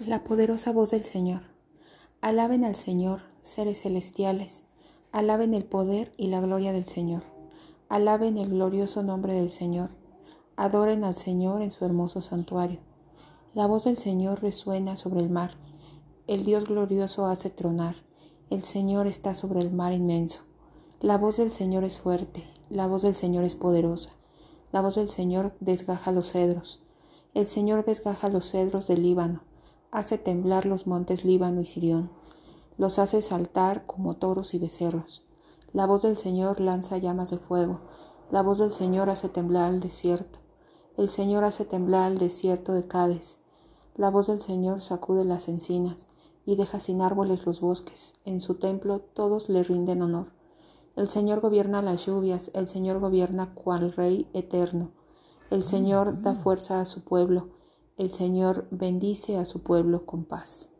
La poderosa voz del Señor. Alaben al Señor, seres celestiales. Alaben el poder y la gloria del Señor. Alaben el glorioso nombre del Señor. Adoren al Señor en su hermoso santuario. La voz del Señor resuena sobre el mar. El Dios glorioso hace tronar. El Señor está sobre el mar inmenso. La voz del Señor es fuerte. La voz del Señor es poderosa. La voz del Señor desgaja los cedros. El Señor desgaja los cedros del Líbano hace temblar los montes Líbano y Sirión, los hace saltar como toros y becerros. La voz del Señor lanza llamas de fuego, la voz del Señor hace temblar el desierto. El Señor hace temblar el desierto de Cádiz. La voz del Señor sacude las encinas y deja sin árboles los bosques. En su templo todos le rinden honor. El Señor gobierna las lluvias, el Señor gobierna cual Rey eterno. El Señor da fuerza a su pueblo el Señor bendice a su pueblo con paz.